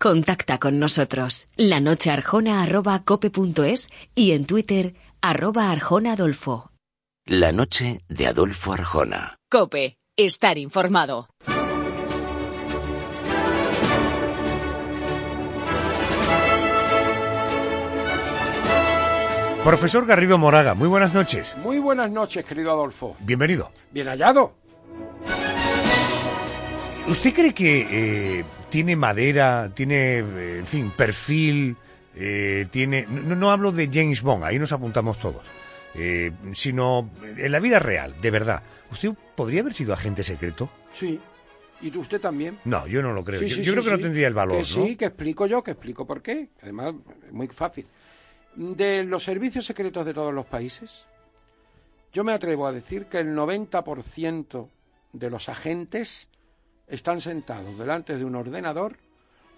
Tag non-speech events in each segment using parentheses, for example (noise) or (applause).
Contacta con nosotros lanochearjona.cope.es y en Twitter arroba Arjona Adolfo. La noche de Adolfo Arjona. Cope, estar informado. Profesor Garrido Moraga, muy buenas noches. Muy buenas noches, querido Adolfo. Bienvenido. Bien hallado. ¿Usted cree que eh, tiene madera, tiene, eh, en fin, perfil, eh, tiene... No, no hablo de James Bond, ahí nos apuntamos todos, eh, sino en la vida real, de verdad. ¿Usted podría haber sido agente secreto? Sí. ¿Y usted también? No, yo no lo creo. Sí, yo sí, yo creo sí, que no tendría el valor, Que ¿no? sí, que explico yo, que explico por qué. Además, es muy fácil. De los servicios secretos de todos los países, yo me atrevo a decir que el 90% de los agentes están sentados delante de un ordenador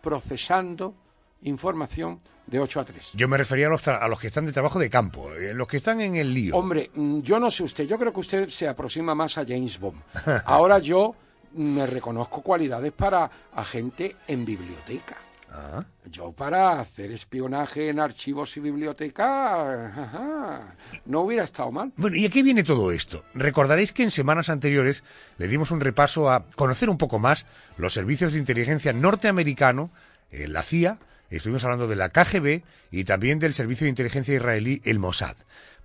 procesando información de 8 a 3. Yo me refería a los, tra- a los que están de trabajo de campo, eh, los que están en el lío. Hombre, mm, yo no sé usted, yo creo que usted se aproxima más a James Bond. Ahora yo me reconozco cualidades para agente en biblioteca. Ah, Yo para hacer espionaje en archivos y biblioteca, ajá, no hubiera estado mal. Bueno, ¿y a qué viene todo esto? Recordaréis que en semanas anteriores le dimos un repaso a conocer un poco más los servicios de inteligencia norteamericano, eh, la CIA, estuvimos hablando de la KGB y también del servicio de inteligencia israelí, el Mossad.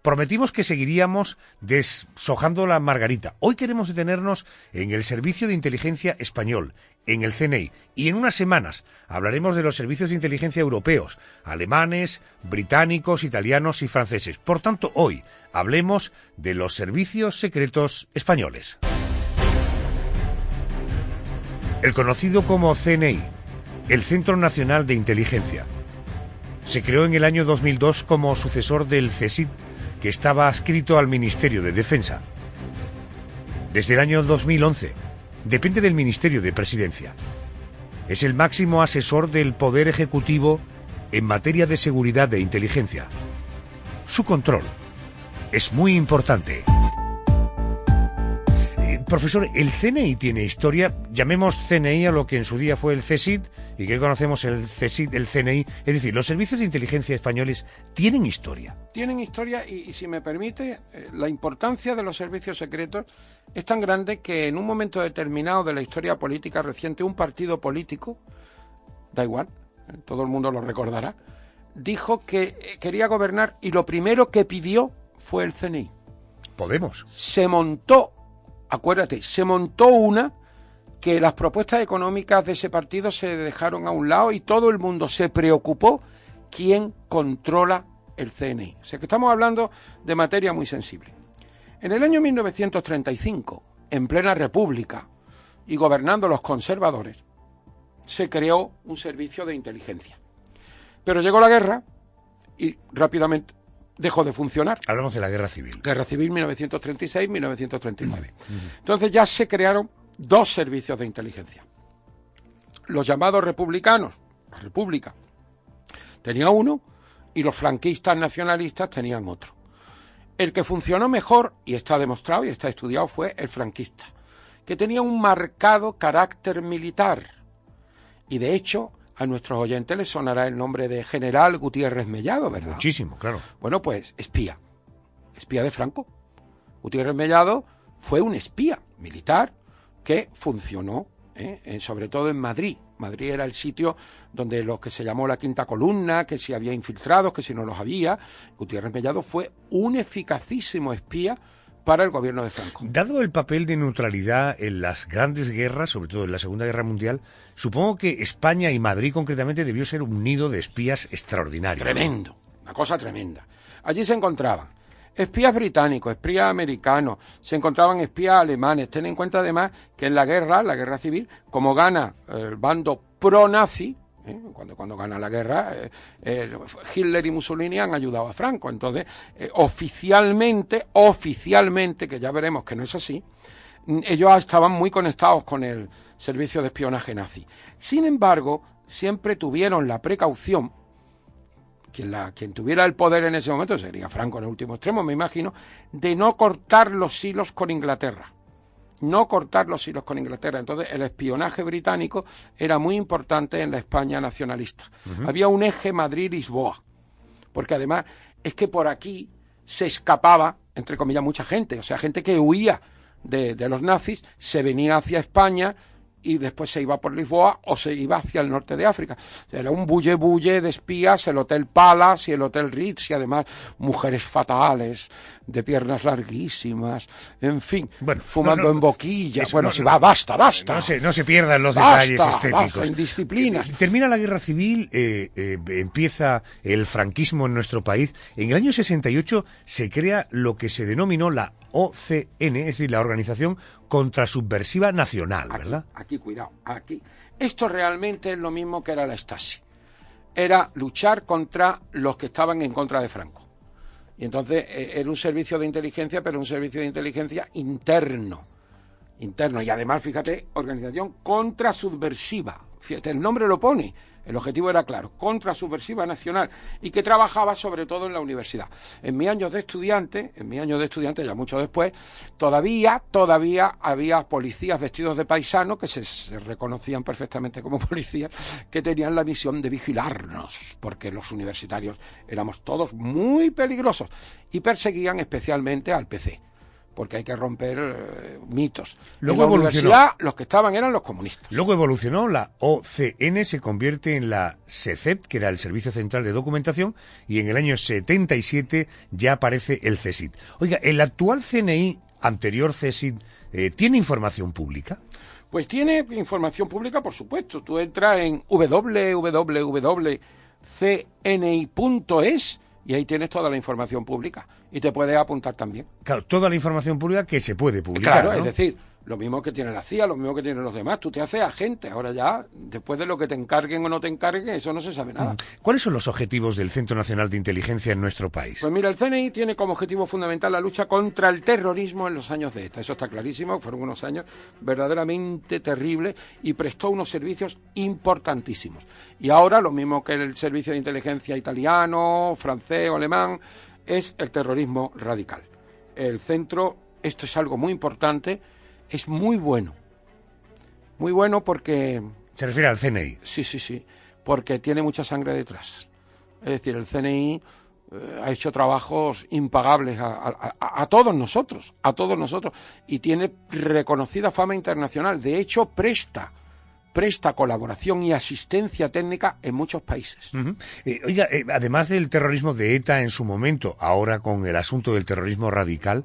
Prometimos que seguiríamos deshojando la margarita. Hoy queremos detenernos en el servicio de inteligencia español, en el CNI, y en unas semanas hablaremos de los servicios de inteligencia europeos, alemanes, británicos, italianos y franceses. Por tanto, hoy hablemos de los servicios secretos españoles. El conocido como CNI, el Centro Nacional de Inteligencia, se creó en el año 2002 como sucesor del CSID, que estaba adscrito al Ministerio de Defensa. Desde el año 2011 depende del Ministerio de Presidencia. Es el máximo asesor del Poder Ejecutivo en materia de seguridad e inteligencia. Su control es muy importante. Profesor, el CNI tiene historia, llamemos CNI a lo que en su día fue el CSID y que hoy conocemos el CSID, el CNI, es decir, los servicios de inteligencia españoles tienen historia. Tienen historia y, y si me permite, eh, la importancia de los servicios secretos es tan grande que en un momento determinado de la historia política reciente, un partido político, da igual, eh, todo el mundo lo recordará, dijo que eh, quería gobernar y lo primero que pidió fue el CNI. Podemos. se montó, acuérdate, se montó una que las propuestas económicas de ese partido se dejaron a un lado y todo el mundo se preocupó quién controla el CNI. O sea que estamos hablando de materia muy sensible. En el año 1935, en plena república y gobernando los conservadores, se creó un servicio de inteligencia. Pero llegó la guerra y rápidamente dejó de funcionar. Hablamos de la guerra civil. Guerra Civil 1936-1939. Entonces ya se crearon dos servicios de inteligencia. Los llamados republicanos, la República, tenía uno y los franquistas nacionalistas tenían otro. El que funcionó mejor, y está demostrado y está estudiado, fue el franquista, que tenía un marcado carácter militar. Y de hecho, a nuestros oyentes les sonará el nombre de General Gutiérrez Mellado, ¿verdad? Muchísimo, claro. Bueno, pues espía. Espía de Franco. Gutiérrez Mellado fue un espía militar que funcionó, ¿eh? Eh, sobre todo en Madrid. Madrid era el sitio donde lo que se llamó la quinta columna, que si había infiltrados, que si no los había. Gutiérrez Mellado fue un eficacísimo espía para el gobierno de Franco. Dado el papel de neutralidad en las grandes guerras, sobre todo en la Segunda Guerra Mundial, supongo que España y Madrid concretamente debió ser un nido de espías extraordinario. Tremendo, una cosa tremenda. Allí se encontraban espías británicos, espías americanos, se encontraban espías alemanes. Ten en cuenta además que en la guerra, la guerra civil, como gana el bando pro-nazi, ¿eh? Cuando, cuando gana la guerra, eh, eh, Hitler y Mussolini han ayudado a Franco. Entonces, oficialmente, oficialmente, que ya veremos que no es así, ellos estaban muy conectados con el servicio de espionaje nazi. Sin embargo, siempre tuvieron la precaución, quien, la, quien tuviera el poder en ese momento, sería Franco en el último extremo, me imagino, de no cortar los hilos con Inglaterra no cortar los hilos con Inglaterra. Entonces, el espionaje británico era muy importante en la España nacionalista. Había un eje Madrid-Lisboa, porque además es que por aquí se escapaba, entre comillas, mucha gente, o sea, gente que huía de, de los nazis, se venía hacia España y después se iba por Lisboa o se iba hacia el norte de África. Era un bulle bulle de espías, el Hotel Palace y el Hotel Ritz y además mujeres fatales, de piernas larguísimas, en fin, fumando en boquillas. Bueno, si va, basta, basta. No se, no se pierdan los detalles estéticos. en disciplinas. Eh, termina la guerra civil, eh, eh, empieza el franquismo en nuestro país. En el año 68 se crea lo que se denominó la OCN, es decir, la Organización Contrasubversiva Nacional, ¿verdad? Aquí, cuidado, aquí. Esto realmente es lo mismo que era la Stasi. Era luchar contra los que estaban en contra de Franco. Y entonces eh, era un servicio de inteligencia, pero un servicio de inteligencia interno. Interno. Y además, fíjate, organización contrasubversiva. Fíjate, el nombre lo pone el objetivo era claro, contra subversiva nacional y que trabajaba sobre todo en la universidad. En mi año de estudiante, en mi año de estudiante ya mucho después, todavía, todavía había policías vestidos de paisano que se, reconocían perfectamente como (laughs) policías, que tenían la misión de vigilarnos, porque los universitarios éramos todos muy peligrosos y perseguían especialmente al PC porque hay que romper eh, mitos. Luego en la universidad los que estaban eran los comunistas. Luego evolucionó, la OCN se convierte en la SECEP, que era el Servicio Central de Documentación, y en el año 77 ya aparece el CSID. Oiga, ¿el actual CNI, anterior CSID, eh, tiene información pública? Pues tiene información pública, por supuesto. Tú entras en www.cni.es y ahí tienes toda la información pública y te puedes apuntar también. Claro, toda la información pública que se puede publicar. Claro, es decir, lo mismo que tiene la CIA, lo mismo que tienen los demás. Tú te haces agente. Ahora ya, después de lo que te encarguen o no te encarguen, eso no se sabe nada. ¿Cuáles son los objetivos del Centro Nacional de Inteligencia en nuestro país? Pues mira, el CNI tiene como objetivo fundamental la lucha contra el terrorismo en los años de esta. Eso está clarísimo. Fueron unos años verdaderamente terribles y prestó unos servicios importantísimos. Y ahora, lo mismo que el servicio de inteligencia italiano, francés o alemán, es el terrorismo radical. El centro, esto es algo muy importante es muy bueno. Muy bueno porque... ¿Se refiere al CNI? Sí, sí, sí, porque tiene mucha sangre detrás. Es decir, el CNI eh, ha hecho trabajos impagables a, todos nosotros, a todos nosotros, y tiene reconocida fama internacional. De hecho, presta presta colaboración y asistencia técnica en muchos países. Eh, oiga, eh, además del terrorismo de ETA en su momento, ahora con el asunto del terrorismo radical,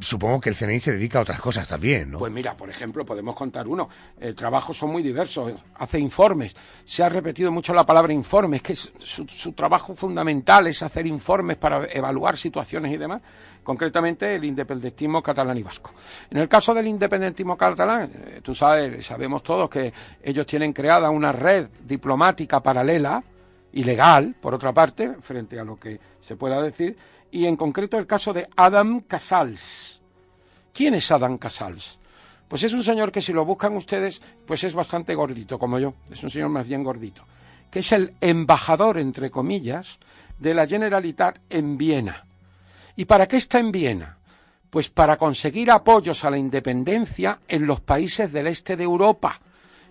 supongo que el CNI se dedica a otras cosas también, ¿no? Pues mira, por ejemplo, podemos contar uno. El trabajos son muy diversos. Hace informes. Se ha repetido mucho la palabra informes, que su, su, trabajo fundamental es hacer informes para evaluar situaciones y demás. Concretamente, el independentismo catalán y vasco. En el caso del independentismo catalán, eh, tú sabes, sabemos todos que ellos tienen creada una red diplomática paralela, ilegal, por otra parte, frente a lo que se pueda decir, y en concreto el caso de Adam Casals. ¿Quién es Adam Casals? Pues es un señor que si lo buscan ustedes, pues es bastante gordito como yo, es un señor más bien gordito, que es el embajador, entre comillas, de la Generalitat en Viena. ¿Y para qué está en Viena? Pues para conseguir apoyos a la independencia en los países del este de Europa,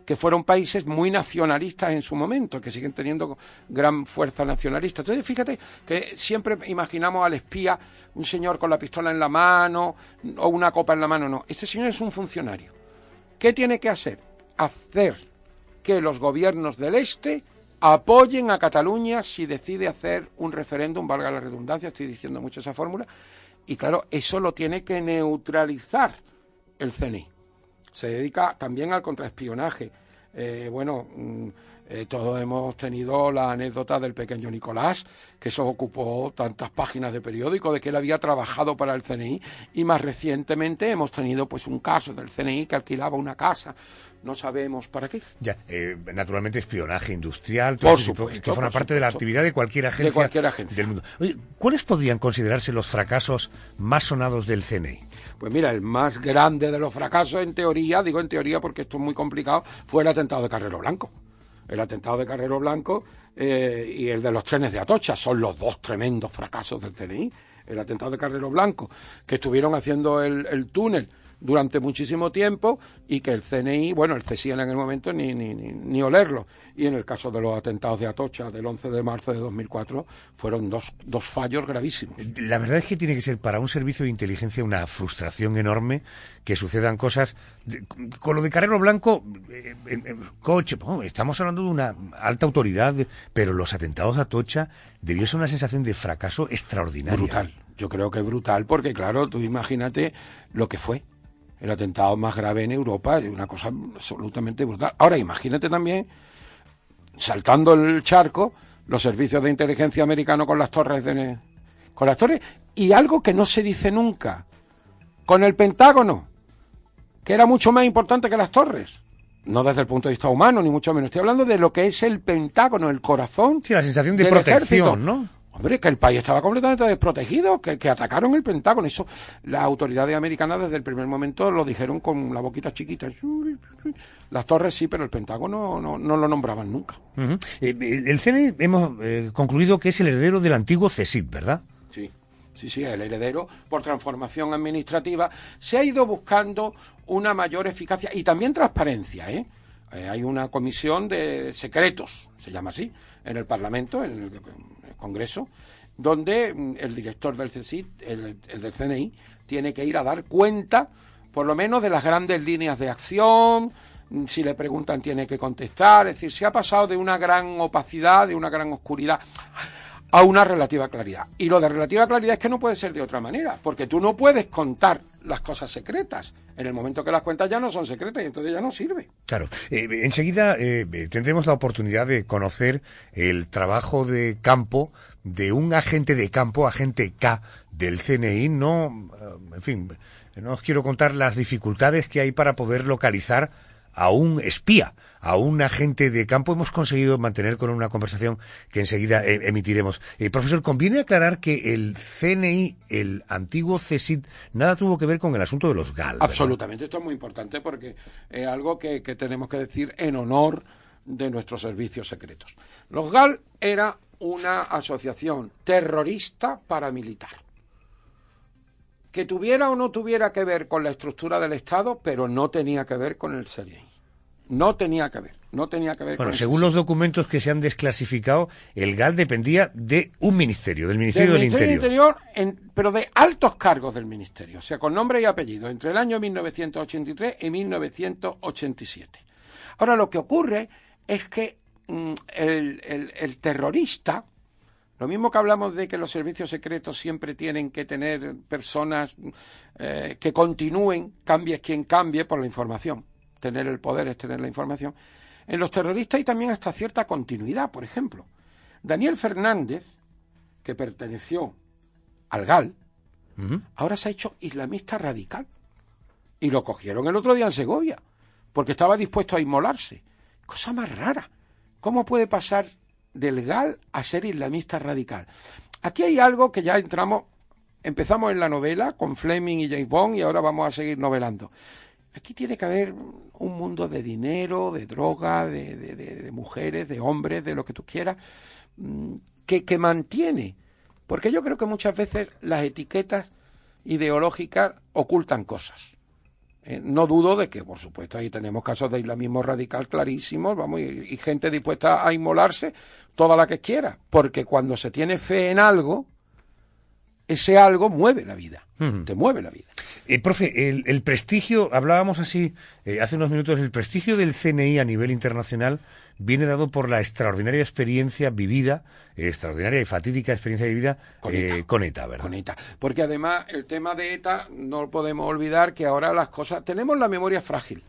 que fueron países muy nacionalistas en su momento, que siguen teniendo gran fuerza nacionalista. Entonces, fíjate que siempre imaginamos al espía, un señor con la pistola en la mano o una copa en la mano. No, este señor es un funcionario. ¿Qué tiene que hacer? Hacer que los gobiernos del Este apoyen a Cataluña si decide hacer un referéndum, valga la redundancia, estoy diciendo mucho esa fórmula, y claro, eso lo tiene que neutralizar el CNI se dedica también al contraespionaje. Eh, bueno, mm, Eh, todos hemos tenido la anécdota del pequeño Nicolás, que eso ocupó tantas páginas de periódico, de que él había trabajado para el CNI, y más recientemente hemos tenido pues un caso del CNI que alquilaba una casa, no sabemos para qué. Ya, eh, naturalmente espionaje industrial, Por eso, supuesto, que forma por parte de la actividad de cualquier agencia, cualquier agencia. del mundo. Oye, ¿cuáles podrían considerarse los fracasos más sonados del CNI? Pues mira, el más grande de los fracasos en teoría, digo en teoría porque esto es muy complicado, fue el atentado de Carrero Blanco. El atentado de Carrero Blanco eh, y el de los trenes de Atocha son los dos tremendos fracasos del CNI. El atentado de Carrero Blanco, que estuvieron haciendo el, el túnel durante muchísimo tiempo y que el CNI, bueno, el CSI en aquel momento ni, ni, ni, ni olerlo. Y en el caso de los atentados de Atocha del 11 de marzo de 2004 fueron dos, dos fallos gravísimos. La verdad es que tiene que ser para un servicio de inteligencia una frustración enorme que sucedan cosas. de- con lo de Carrero Blanco, eh, coche, estamos hablando de una alta autoridad, pero los atentados de Atocha debió ser una sensación de fracaso extraordinaria. Brutal. Yo creo que brutal porque, claro, tú imagínate lo que fue el atentado más grave en Europa, es una cosa absolutamente brutal. Ahora, imagínate también, saltando el charco, los servicios de inteligencia americanos con las torres de, con las torres y algo que no se dice nunca, con el Pentágono, que era mucho más importante que las torres. No desde el punto de vista humano, ni mucho menos. Estoy hablando de lo que es el Pentágono, el corazón. Sí, la sensación de protección, ejército. ¿no? Hombre, que el país estaba completamente desprotegido, que, que atacaron el Pentágono. Eso, las autoridades americanas desde el primer momento lo dijeron con la boquita chiquita. Las torres sí, pero el Pentágono no, no lo nombraban nunca. Ujú. Eh, el CNI hemos eh, concluido que es el heredero del antiguo CSIC, ¿verdad? Sí, sí, sí, el heredero, por transformación administrativa, se ha ido buscando una mayor eficacia y también transparencia, ¿eh? Eh, hay una comisión de secretos, se llama así, en el Parlamento, en el Congreso, donde mm, el director del CSIC, el, el del CNI, tiene que ir a dar cuenta, por lo menos, de las grandes líneas de acción, mm, si le preguntan tiene que contestar, es decir, se ha pasado de una gran opacidad, de una gran oscuridad, a una relativa claridad. Y lo de relativa claridad es que no puede ser de otra manera, porque tú no puedes contar las cosas secretas. En el momento que las cuentas ya no son secretas y entonces ya no sirve. Claro. Eh, enseguida eh, tendremos la oportunidad de conocer el trabajo de campo de un agente de campo, agente K del CNI. No, eh, en fin, no os quiero contar las dificultades que hay para poder localizar a un espía, a un agente de campo. Hemos conseguido mantener con una conversación que enseguida eh, emitiremos. Eh, profesor, conviene aclarar que el CNI, el antiguo CSID, nada tuvo que ver con el asunto de los GAL. Absolutamente, esto es muy importante porque es algo que, que tenemos que decir en honor de nuestros servicios secretos. Los GAL era una asociación terrorista paramilitar que tuviera o no tuviera que ver con la estructura del Estado, pero no tenía que ver con el CNI. No tenía que ver, no tenía que ver Bueno, con el según los documentos que se han desclasificado, el GAL dependía de un ministerio, del Ministerio del, Ministerio Interior. en- pero de altos cargos del Ministerio, o sea, con nombre y apellido, entre el año 1983 y 1987. Ahora, lo que ocurre es que mm, el, el- el terrorista, lo mismo que hablamos de que los servicios secretos siempre tienen que tener personas eh, que continúen, cambie quien cambie por la información. Tener el poder es tener la información. En los terroristas hay también hasta cierta continuidad, por ejemplo. Daniel Fernández, que perteneció al GAL, ahora se ha hecho islamista radical. Y lo cogieron el otro día en Segovia, porque estaba dispuesto a inmolarse. Cosa más rara. ¿Cómo puede pasar del GAL a ser islamista radical? Aquí hay algo que ya entramos, empezamos en la novela con Fleming y James Bond y ahora vamos a seguir novelando. Aquí tiene que haber un mundo de dinero, de droga, de, de- mujeres, de hombres, de lo que tú quieras, mm, que, que mantiene. Porque yo creo que muchas veces las etiquetas ideológicas ocultan cosas. Eh, no dudo de que, por supuesto, ahí tenemos casos de islamismo radical clarísimos, vamos, y, y gente dispuesta a inmolarse toda la que quiera, porque cuando se tiene fe en algo, ese algo mueve la vida, te mueve la vida. Eh, profe, el, el prestigio, hablábamos así eh, hace unos minutos, el prestigio del CNI a nivel internacional viene dado por la extraordinaria experiencia vivida, eh, extraordinaria y fatídica experiencia vivida Con eh, ETA. con ETA, ¿verdad? con ETA. Porque además el tema de ETA no podemos olvidar que ahora las cosas, tenemos la memoria frágil.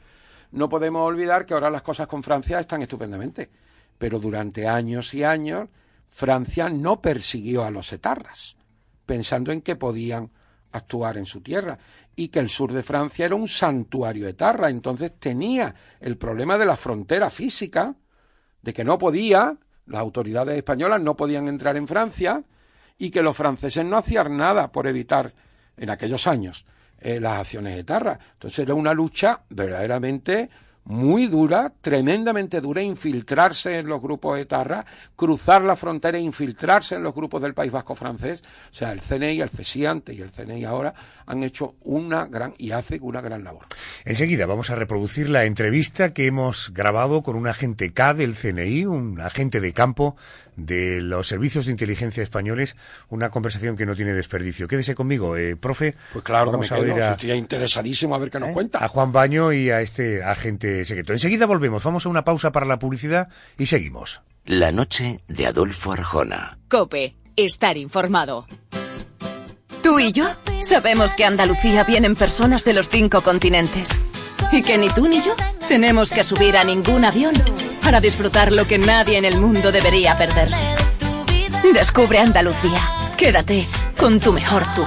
No podemos olvidar que ahora las cosas con Francia están estupendamente. Pero durante años y años Francia no persiguió a los etarras, pensando en que podían actuar en su tierra y que el sur de Francia era un santuario etarra, entonces tenía el problema de la frontera física, de que no podía, las autoridades españolas no podían entrar en Francia y que los franceses no hacían nada por evitar en aquellos años eh, las acciones etarras. Entonces era una lucha verdaderamente muy dura, tremendamente dura, infiltrarse en los grupos de Tarra, cruzar la frontera e infiltrarse en los grupos del País Vasco francés. O sea, el CNI, el FESI antes y el CNI ahora han hecho una gran y hace una gran labor. Enseguida vamos a reproducir la entrevista que hemos grabado con un agente K del CNI, un agente de campo de los servicios de inteligencia españoles, una conversación que no tiene desperdicio. Quédese conmigo, eh, profe. Pues claro, vamos a oír a, interesadísimo a ver qué nos ¿Eh? cuenta. A Juan Baño y a este agente secreto. Enseguida volvemos, vamos a una pausa para la publicidad y seguimos. La noche de Adolfo Arjona. Cope, estar informado. Tú y yo sabemos que a Andalucía vienen personas de los cinco continentes. Y que ni tú ni yo tenemos que subir a ningún avión para disfrutar lo que nadie en el mundo debería perderse. Descubre Andalucía. Quédate con tu mejor tú.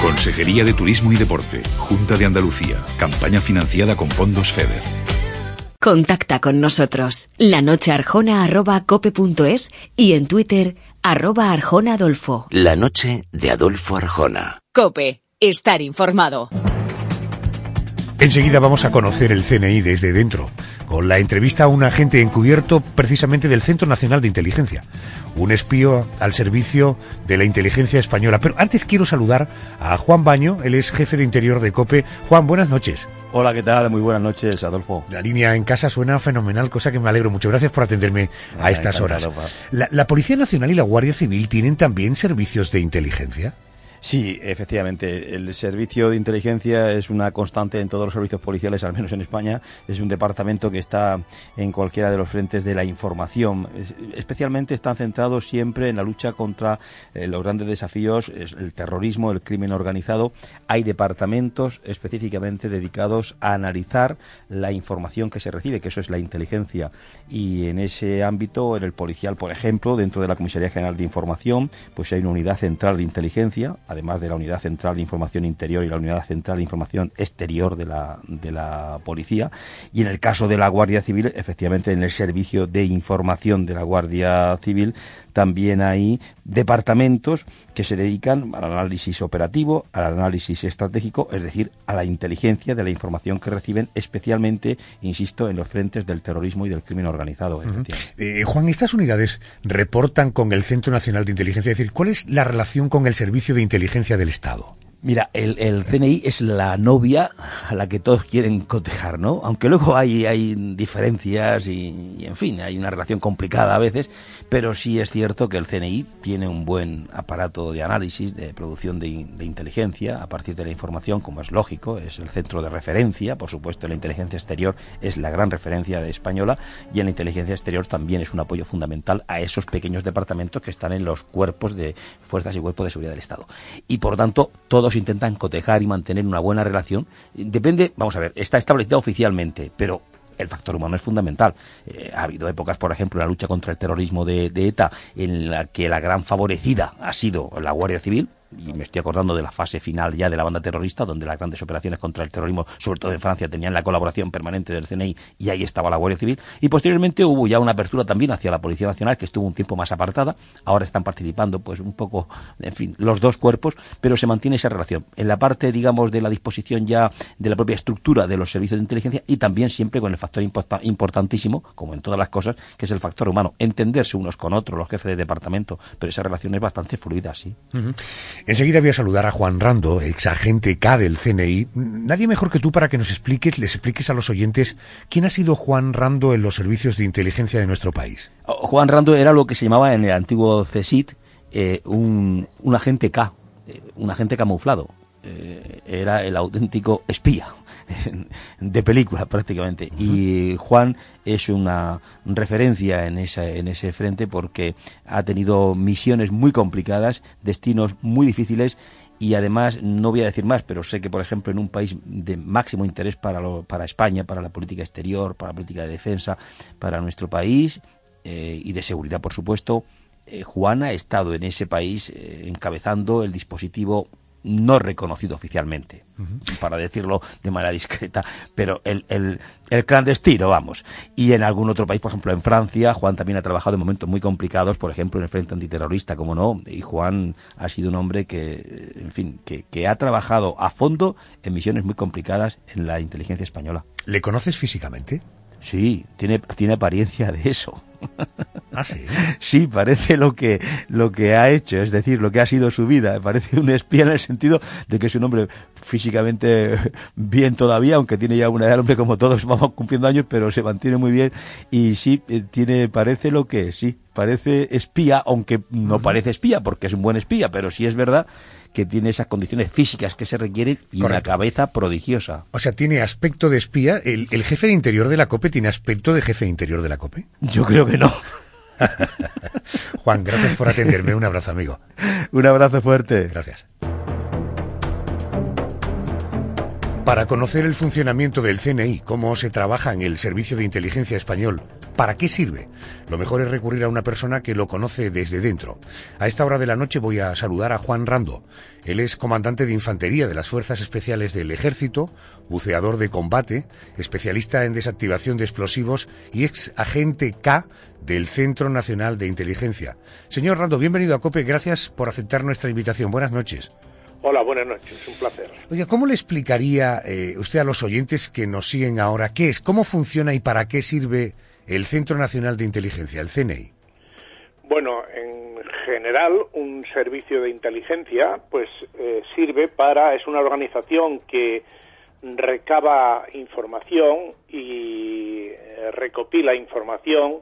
Consejería de Turismo y Deporte, Junta de Andalucía, campaña financiada con fondos FEDER. Contacta con nosotros, lanochearjona.cope.es y en Twitter, arroba Arjona Adolfo. La noche de Adolfo Arjona. Cope estar informado. Enseguida vamos a conocer el CNI desde dentro, con la entrevista a un agente encubierto precisamente del Centro Nacional de Inteligencia, un espío al servicio de la inteligencia española. Pero antes quiero saludar a Juan Baño, él es jefe de interior de COPE. Juan, buenas noches. Hola, ¿qué tal? Muy buenas noches, Adolfo. La línea en casa suena fenomenal, cosa que me alegro mucho. Gracias por atenderme a estas horas. La, la Policía Nacional y la Guardia Civil tienen también servicios de inteligencia. Sí, efectivamente. El servicio de inteligencia es una constante en todos los servicios policiales, al menos en España. Es un departamento que está en cualquiera de los frentes de la información. especialmente están centrados siempre en la lucha contra eh, los grandes desafíos, el terrorismo, el crimen organizado. Hay departamentos específicamente dedicados a analizar la información que se recibe, que eso es la inteligencia. Y en ese ámbito, en el policial, por ejemplo, dentro de la Comisaría General de Información, pues hay una unidad central de inteligencia además de la Unidad Central de Información Interior y la Unidad Central de Información Exterior de la, de la Policía. Y en el caso de la Guardia Civil, efectivamente, en el Servicio de Información de la Guardia Civil, también hay departamentos que se dedican al análisis operativo, al análisis estratégico, es decir, a la inteligencia de la información que reciben, especialmente, insisto, en los frentes del terrorismo y del crimen organizado. Eh, Juan, estas unidades reportan con el Centro Nacional de Inteligencia, es decir, ¿cuál es la relación con el Servicio de Inteligencia del Estado? Mira, el, CNI es la novia a la que todos quieren cotejar, ¿no? Aunque luego hay, hay diferencias y, en fin, hay una relación complicada a veces, pero sí es cierto que el CNI tiene un buen aparato de análisis, de producción de, inteligencia a partir de la información, como es lógico, es el centro de referencia, por supuesto, la inteligencia exterior es la gran referencia de española y en la inteligencia exterior también es un apoyo fundamental a esos pequeños departamentos que están en los cuerpos de fuerzas y cuerpos de seguridad del Estado. Y por tanto, todos intentan cotejar y mantener una buena relación. Depende, vamos a ver, está establecido oficialmente, pero el factor humano es fundamental. Eh, ha habido épocas, por ejemplo, en la lucha contra el terrorismo de, ETA, en la que la gran favorecida ha sido la Guardia Civil, y me estoy acordando de la fase final ya de la banda terrorista, donde las grandes operaciones contra el terrorismo, sobre todo en Francia, tenían la colaboración permanente del CNI y ahí estaba la Guardia Civil. Y posteriormente hubo ya una apertura también hacia la Policía Nacional, que estuvo un tiempo más apartada. Ahora están participando, pues un poco, en fin, los dos cuerpos, pero se mantiene esa relación. En la parte, digamos, de la disposición ya de la propia estructura de los servicios de inteligencia y también siempre con el factor importantísimo, como en todas las cosas, que es el factor humano. Entenderse unos con otros, los jefes de departamento, pero esa relación es bastante fluida, sí. Enseguida voy a saludar a Juan Rando, ex agente K del CNI. Nadie mejor que tú para que nos expliques, les expliques a los oyentes quién ha sido Juan Rando en los servicios de inteligencia de nuestro país. Oh, Juan Rando era lo que se llamaba en el antiguo CSIT eh, un, agente K, eh, un agente camuflado. Eh, era el auténtico espía (laughs) de película prácticamente. Y Juan es una referencia en, esa, en ese frente porque ha tenido misiones muy complicadas, destinos muy difíciles y además no voy a decir más, pero sé que por ejemplo en un país de máximo interés para, para España, para la política exterior, para la política de defensa, para nuestro país eh, y de seguridad por supuesto, eh, Juan ha estado en ese país eh, encabezando el dispositivo no reconocido oficialmente, para decirlo de manera discreta, pero el, el, el, clandestino, vamos. Y en algún otro país, por ejemplo en Francia, Juan también ha trabajado en momentos muy complicados, por ejemplo en el Frente Antiterrorista, como no, y Juan ha sido un hombre que, en fin, que, que ha trabajado a fondo en misiones muy complicadas en la inteligencia española. ¿Le conoces físicamente? Sí, tiene, tiene apariencia de eso. (laughs) ¿Ah, sí? sí, parece lo que, lo que ha hecho, es decir, lo que ha sido su vida. (laughs) Parece un espía en el sentido de que es un hombre físicamente (laughs) bien todavía, aunque tiene ya una edad, hombre como todos vamos cumpliendo años, pero se mantiene muy bien y sí, eh, tiene, parece lo que es, sí, parece espía, aunque no parece espía porque es un buen espía, pero sí es verdad que tiene esas condiciones físicas que se requieren y una cabeza prodigiosa. O sea, tiene aspecto de espía. ¿El, ¿El, jefe de interior de la COPE tiene aspecto de jefe de interior de la COPE? Yo creo que no. (laughs) Juan, gracias por atenderme. Un abrazo, amigo. Un abrazo fuerte. Gracias. Para conocer el funcionamiento del CNI, cómo se trabaja en el Servicio de Inteligencia Español, para qué sirve, lo mejor es recurrir a una persona que lo conoce desde dentro. A esta hora de la noche voy a saludar a Juan Rando. Él es comandante de infantería de las Fuerzas Especiales del Ejército, buceador de combate, especialista en desactivación de explosivos y ex agente K del Centro Nacional de Inteligencia. Señor Rando, bienvenido a COPE. Gracias por aceptar nuestra invitación. Buenas noches. Hola, buenas noches, un placer. Oye, ¿cómo le explicaría eh, usted a los oyentes que nos siguen ahora qué es, cómo funciona y para qué sirve el Centro Nacional de Inteligencia, el CNI? Bueno, en general, un servicio de inteligencia, pues eh, sirve para, es una organización que recaba información y eh, recopila información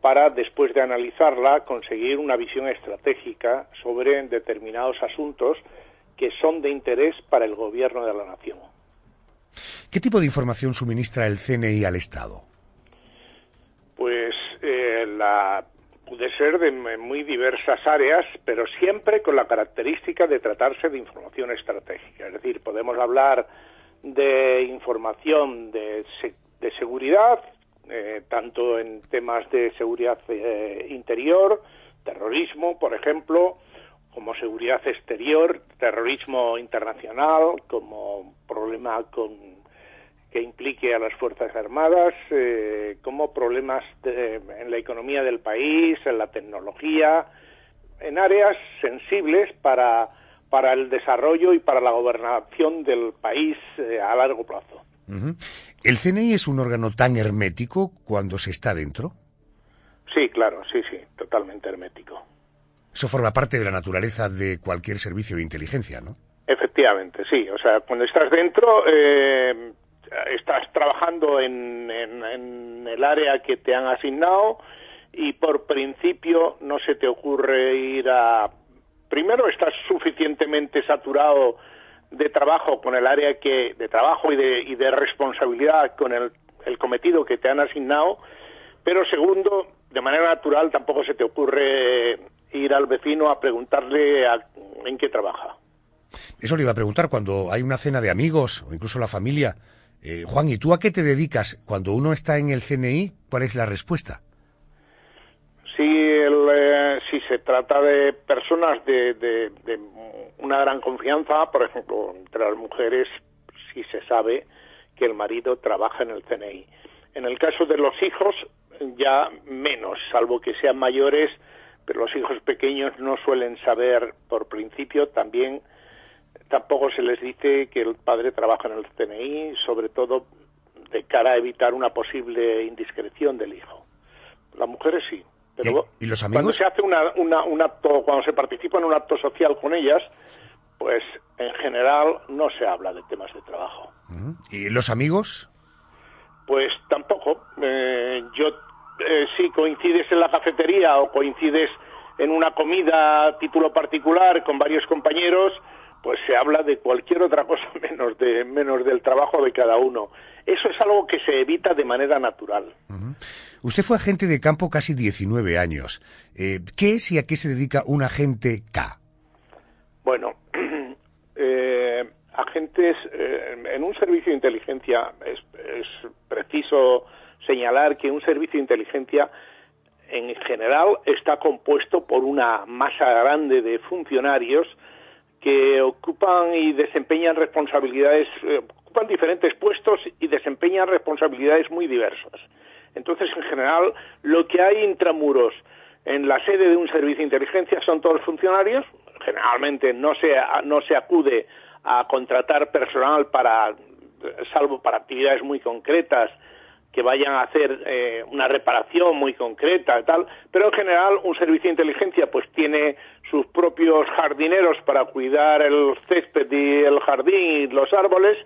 para, después de analizarla, conseguir una visión estratégica sobre determinados asuntos que son de interés para el gobierno de la nación. ¿Qué tipo de información suministra el CNI al Estado? Pues eh, la puede ser de muy diversas áreas, pero siempre con la característica de tratarse de información estratégica. Es decir, podemos hablar de información de, de seguridad, eh, tanto en temas de seguridad eh, interior, terrorismo, por ejemplo, como seguridad exterior, terrorismo internacional, como problema con que implique a las Fuerzas Armadas, eh, como problemas en la economía del país, en la tecnología, en áreas sensibles para, para el desarrollo y para la gobernación del país eh, a largo plazo. ¿El CNI es un órgano tan hermético cuando se está dentro? Sí, claro, sí, sí, totalmente hermético. Eso forma parte de la naturaleza de cualquier servicio de inteligencia, ¿no? Efectivamente, sí. O sea, cuando estás dentro, eh, estás trabajando en, en, el área que te han asignado y por principio no se te ocurre ir a... Primero, estás suficientemente saturado de trabajo con el área que de trabajo y de, y de responsabilidad con el, el cometido que te han asignado, pero segundo, de manera natural tampoco se te ocurre ir al vecino a preguntarle en qué trabaja. Eso le iba a preguntar cuando hay una cena de amigos o incluso la familia. Eh, Juan, ¿y tú a qué te dedicas cuando uno está en el CNI? ¿Cuál es la respuesta? Si, eh, si se trata de personas de, de, una gran confianza, por ejemplo, entre las mujeres, si se sabe que el marido trabaja en el CNI. En el caso de los hijos, ya menos, salvo que sean mayores pero los hijos pequeños no suelen saber por principio también tampoco se les dice que el padre trabaja en el CNI, sobre todo de cara a evitar una posible indiscreción del hijo. Las mujeres sí, pero ¿Y, los amigos? cuando se hace una, un acto, cuando se participa en un acto social con ellas, pues en general no se habla de temas de trabajo. ¿Y los amigos? Pues tampoco. Eh, yo eh, si coincides en la cafetería o coincides en una comida a título particular con varios compañeros, pues se habla de cualquier otra cosa (laughs) menos de menos del trabajo de cada uno. Eso es algo que se evita de manera natural. Usted fue agente de campo casi 19 años. Eh, ¿Qué es y a qué se dedica un agente K? Bueno, (clears throat) agentes, eh, en un servicio de inteligencia es, es preciso señalar que un servicio de inteligencia en general está compuesto por una masa grande de funcionarios que ocupan y desempeñan responsabilidades, eh, ocupan diferentes puestos y desempeñan responsabilidades muy diversas. Entonces, en general, lo que hay intramuros en la sede de un servicio de inteligencia son todos funcionarios. Generalmente no se, no se acude a contratar personal para, salvo para actividades muy concretas, que vayan a hacer eh, una reparación muy concreta y tal, pero en general un servicio de inteligencia pues tiene sus propios jardineros para cuidar el césped y el jardín y los árboles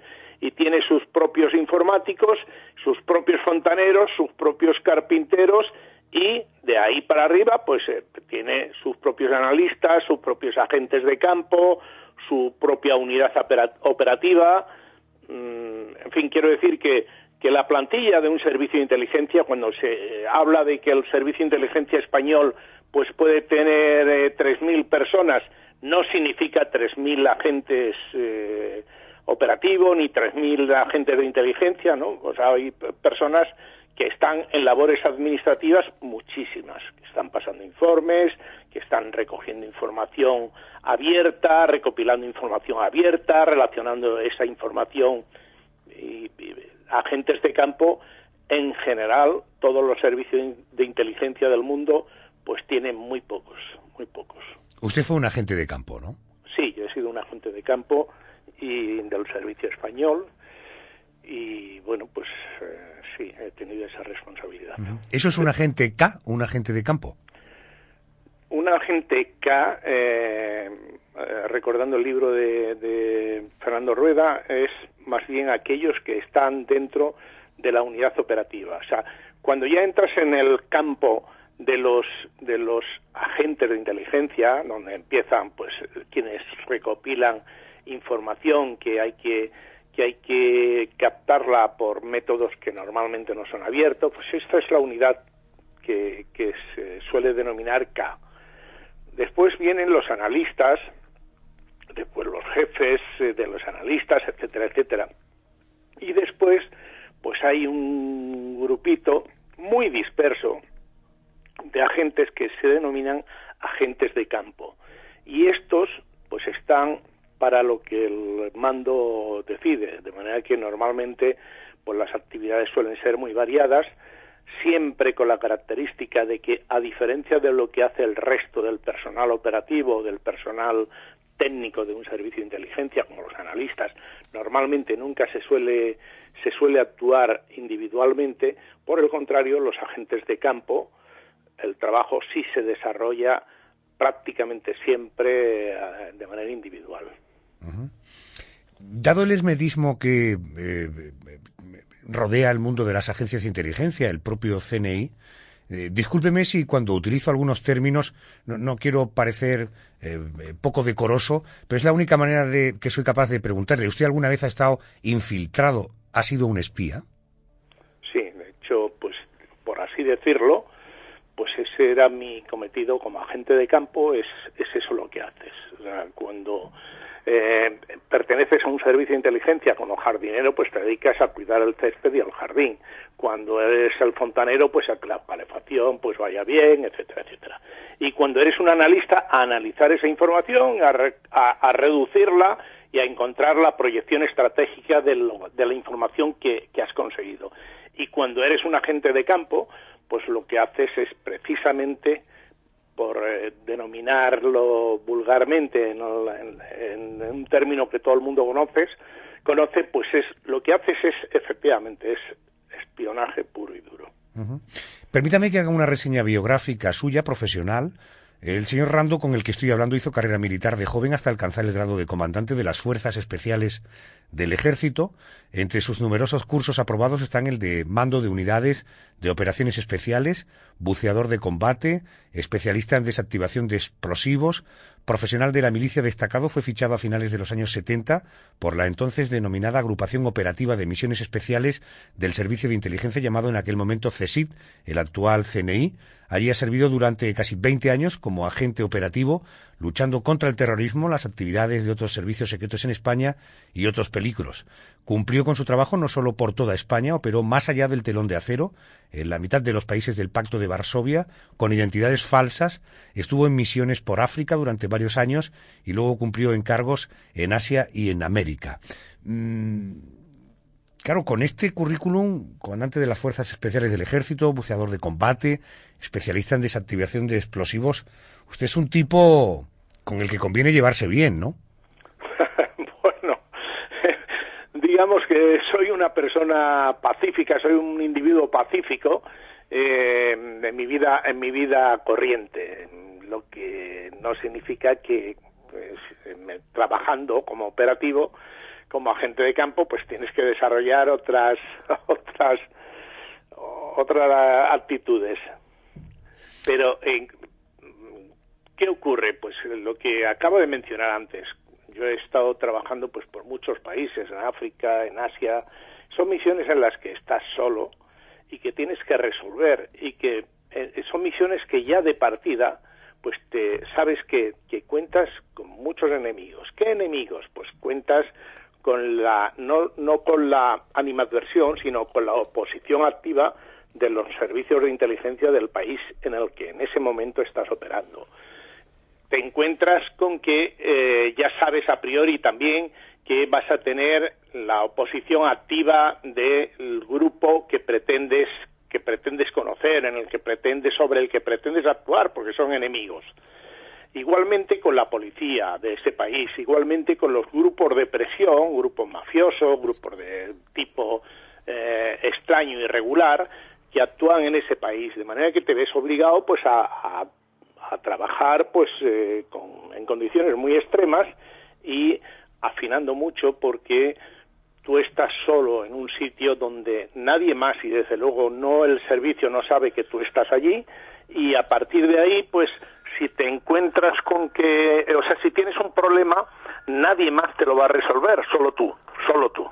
y tiene sus propios informáticos, sus propios fontaneros, sus propios carpinteros y de ahí para arriba pues eh, tiene sus propios analistas, sus propios agentes de campo, su propia unidad operativa, mm, en fin, quiero decir que que la plantilla de un servicio de inteligencia, cuando se eh, habla de que el servicio de inteligencia español pues puede tener eh, 3.000 personas, no significa 3.000 agentes eh, operativos ni 3.000 agentes de inteligencia, ¿no? O sea, hay personas que están en labores administrativas muchísimas, que están pasando informes, que están recogiendo información abierta, recopilando información abierta, relacionando esa información y, agentes de campo, en general, todos los servicios de inteligencia del mundo, pues tienen muy pocos, muy pocos. Usted fue un agente de campo, ¿no? Sí, yo he sido un agente de campo y del servicio español y bueno, pues eh, sí, he tenido esa responsabilidad. ¿Eso es un agente K, un agente de campo? Un agente K, eh, eh, recordando el libro de, de Fernando Rueda, es más bien aquellos que están dentro de la unidad operativa. O sea, cuando ya entras en el campo de los de los agentes de inteligencia, donde empiezan pues quienes recopilan información que hay que que hay que captarla por métodos que normalmente no son abiertos, pues esta es la unidad que, que se suele denominar K. Después vienen los analistas, después los jefes eh, de los analistas, etcétera, etcétera. Y después, pues hay un grupito muy disperso de agentes que se denominan agentes de campo. Y estos, pues están para lo que el mando decide, de manera que normalmente pues las actividades suelen ser muy variadas, siempre con la característica de que a diferencia de lo que hace el resto del personal operativo, del personal técnico de un servicio de inteligencia, como los analistas, normalmente nunca se suele, se suele actuar individualmente, por el contrario, los agentes de campo, el trabajo sí se desarrolla prácticamente siempre eh, de manera individual. Dado el esmedismo que eh, rodea el mundo de las agencias de inteligencia, el propio CNI, eh, discúlpeme si cuando utilizo algunos términos no, quiero parecer eh, poco decoroso, pero es la única manera de que soy capaz de preguntarle. ¿Usted alguna vez ha estado infiltrado? ¿Ha sido un espía? Sí, de hecho, pues por así decirlo, pues ese era mi cometido como agente de campo, es, es eso lo que haces. cuando eh, perteneces a un servicio de inteligencia como jardinero, pues te dedicas a cuidar el césped y el jardín. Cuando eres el fontanero, pues a que la calefacción pues vaya bien, etcétera, etcétera. Y cuando eres un analista, a analizar esa información, a, reducirla y a encontrar la proyección estratégica de, de la información que has conseguido. Y cuando eres un agente de campo, pues lo que haces es precisamente por eh, denominarlo vulgarmente en, un término que todo el mundo conoce, conoce, pues es lo que haces es efectivamente es espionaje puro y duro. Permítame que haga una reseña biográfica suya, profesional, el señor Rando, con el que estoy hablando, hizo carrera militar de joven hasta alcanzar el grado de comandante de las Fuerzas Especiales del Ejército. Entre sus numerosos cursos aprobados están el de mando de unidades de operaciones especiales, buceador de combate, especialista en desactivación de explosivos, profesional de la milicia destacado, fue fichado a finales de los años 70 por la entonces denominada Agrupación Operativa de Misiones Especiales del Servicio de Inteligencia llamado en aquel momento CESID, el actual CNI, Allí ha servido durante casi 20 años como agente operativo, luchando contra el terrorismo, las actividades de otros servicios secretos en España y otros peligros. Cumplió con su trabajo no solo por toda España, operó más allá del telón de acero, en la mitad de los países del Pacto de Varsovia, con identidades falsas, estuvo en misiones por África durante varios años y luego cumplió encargos en Asia y en América. Mm, claro, con este currículum, comandante de las Fuerzas Especiales del Ejército, buceador de combate, especialista en desactivación de explosivos, usted es un tipo con el que conviene llevarse bien, ¿no? (laughs) bueno, (laughs) digamos que soy una persona pacífica, soy un individuo pacífico eh, en mi vida, en mi vida corriente, lo que no significa que pues, trabajando como operativo, como agente de campo, pues tienes que desarrollar otras (laughs) otras otras actitudes. Pero ¿qué ocurre? Pues lo que acabo de mencionar antes. Yo he estado trabajando pues por muchos países, en África, en Asia. Son misiones en las que estás solo y que tienes que resolver y que eh, son misiones que ya de partida pues te sabes que, que cuentas con muchos enemigos. ¿Qué enemigos? Pues cuentas con la no, no con la animadversión, sino con la oposición activa de los servicios de inteligencia del país en el que en ese momento estás operando. Te encuentras con que eh, ya sabes a priori también que vas a tener la oposición activa del grupo que pretendes que pretendes conocer, en el que pretendes sobre el que pretendes actuar, porque son enemigos. Igualmente con la policía de ese país, igualmente con los grupos de presión, grupos mafiosos, grupos de tipo eh, extraño, irregular, que actúan en ese país, de manera que te ves obligado pues a, trabajar pues eh, en condiciones muy extremas y afinando mucho porque tú estás solo en un sitio donde nadie más y desde luego no el servicio no sabe que tú estás allí y a partir de ahí pues si te encuentras con que o sea si tienes un problema nadie más te lo va a resolver solo tú solo tú.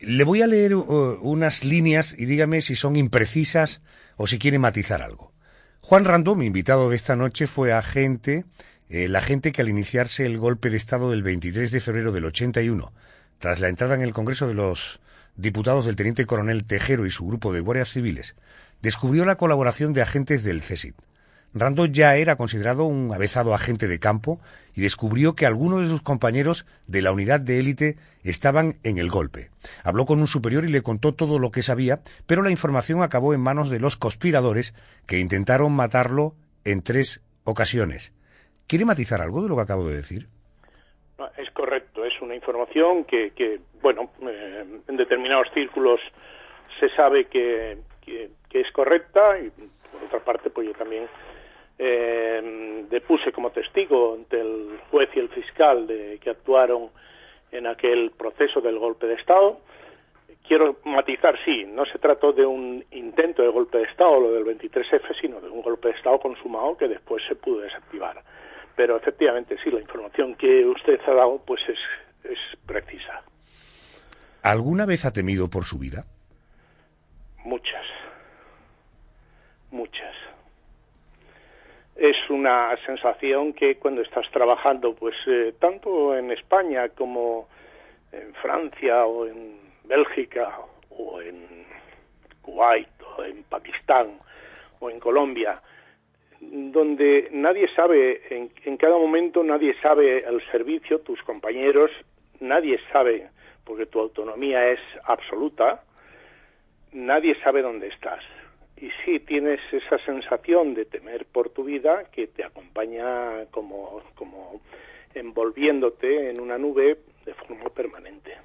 Le voy a leer uh, unas líneas y dígame si son imprecisas o si quiere matizar algo. Juan Rando mi invitado de esta noche fue agente el agente que al iniciarse el golpe de estado del 23 de febrero del 81 tras la entrada en el Congreso de los diputados del teniente coronel Tejero y su grupo de guardias civiles, descubrió la colaboración de agentes del CESID. Rando ya era considerado un avezado agente de campo y descubrió que algunos de sus compañeros de la unidad de élite estaban en el golpe. Habló con un superior y le contó todo lo que sabía, pero la información acabó en manos de los conspiradores que intentaron matarlo en tres ocasiones. ¿Quiere matizar algo de lo que acabo de decir? es correcto, es una información que, que bueno, eh, en determinados círculos se sabe que, que, es correcta y por otra parte, pues yo también eh, depuse como testigo ante el juez y el fiscal de, que actuaron en aquel proceso del golpe de Estado. Quiero matizar, sí, no se trató de un intento de golpe de Estado, lo del 23F, sino de un golpe de Estado consumado que después se pudo desactivar pero efectivamente sí, la información que usted ha dado pues es, es precisa. ¿Alguna vez ha temido por su vida? Muchas, muchas. Es una sensación que cuando estás trabajando, pues eh, tanto en España como en Francia o en Bélgica o en Kuwait o en Pakistán o en Colombia, donde nadie sabe, en, cada momento nadie sabe el servicio, tus compañeros, nadie sabe, porque tu autonomía es absoluta, nadie sabe dónde estás. Y sí tienes esa sensación de temer por tu vida que te acompaña como, como envolviéndote en una nube de forma permanente.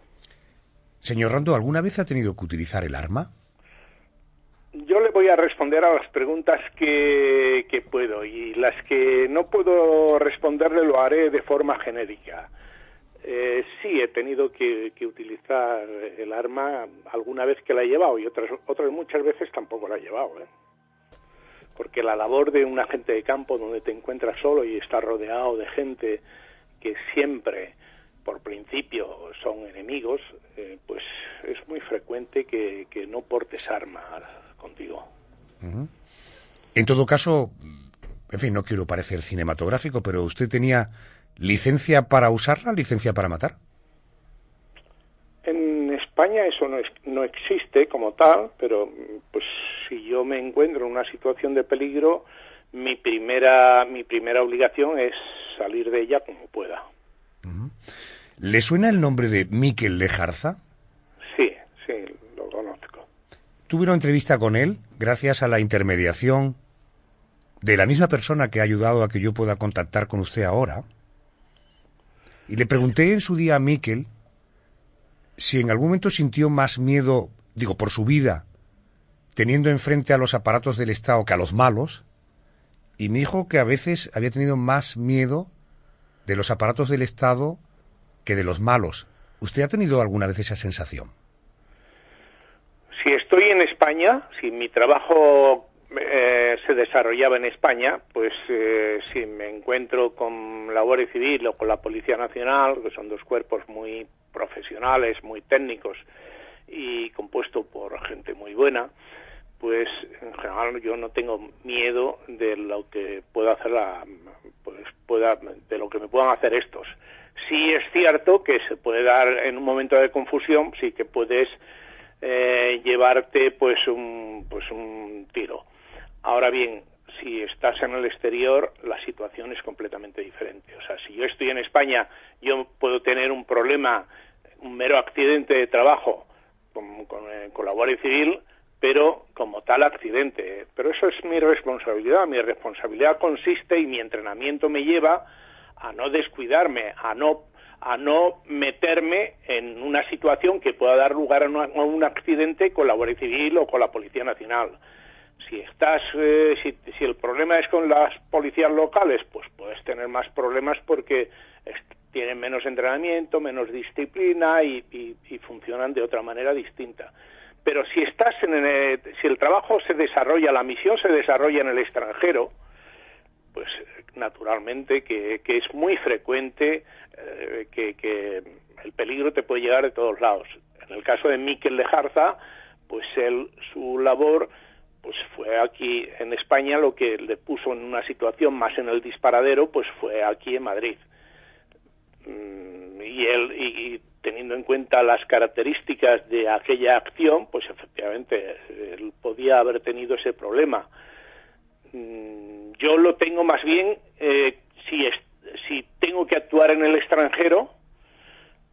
Señor Rando, ¿alguna vez ha tenido que utilizar el arma? Yo le voy a responder a las preguntas que, que puedo y las que no puedo responderle lo haré de forma genérica. Eh, sí, he tenido que, utilizar el arma alguna vez que la he llevado y otras, otras muchas veces tampoco la he llevado. ¿eh? Porque la labor de un agente de campo donde te encuentras solo y estás rodeado de gente que siempre, por principio, son enemigos, eh, pues es muy frecuente que, que no portes armas contigo. En todo caso, en fin, no quiero parecer cinematográfico, pero usted tenía licencia para usarla, licencia para matar. En España eso no, es, no existe como tal, pero pues si yo me encuentro en una situación de peligro, mi primera mi primera obligación es salir de ella como pueda. ¿Le suena el nombre de Miquel Lejarza? Sí, sí, lo conozco. Tuve una entrevista con él gracias a la intermediación de la misma persona que ha ayudado a que yo pueda contactar con usted ahora. Y le pregunté en su día a Miquel si en algún momento sintió más miedo, digo, por su vida, teniendo enfrente a los aparatos del Estado que a los malos, y me dijo que a veces había tenido más miedo de los aparatos del Estado que de los malos. ¿Usted ha tenido alguna vez esa sensación? Si estoy en España, si mi trabajo eh, se desarrollaba en España, pues eh, si me encuentro con la Guardia Civil o con la Policía Nacional, que son dos cuerpos muy profesionales, muy técnicos y compuesto por gente muy buena, pues en general yo no tengo miedo de lo que pueda hacer la, pues pueda, de lo que me puedan hacer estos. Sí es cierto que se puede dar en un momento de confusión, sí que puedes eh, llevarte pues un, pues un tiro. Ahora bien, si estás en el exterior, la situación es completamente diferente. O sea, si yo estoy en España, yo puedo tener un problema, un mero accidente de trabajo con, con, eh, con la Guardia Civil, pero como tal accidente. Pero eso es mi responsabilidad. Mi responsabilidad consiste y mi entrenamiento me lleva a no descuidarme, a no a no meterme en una situación que pueda dar lugar a, un accidente con la Guardia Civil o con la Policía Nacional. Si estás, eh, si, si, el problema es con las policías locales, pues puedes tener más problemas porque tienen menos entrenamiento, menos disciplina y, funcionan de otra manera distinta pero si estás en el, si el trabajo se desarrolla, la misión se desarrolla en el extranjero, pues naturalmente que, que es muy frecuente eh, que, que, el peligro te puede llegar de todos lados. En el caso de Miquel Lejarza, pues él, su labor pues fue aquí en España lo que le puso en una situación más en el disparadero, pues fue aquí en Madrid. Mm, y él y, teniendo en cuenta las características de aquella acción, pues efectivamente él podía haber tenido ese problema. Mm, yo lo tengo más bien, eh, si, es, si tengo que actuar en el extranjero,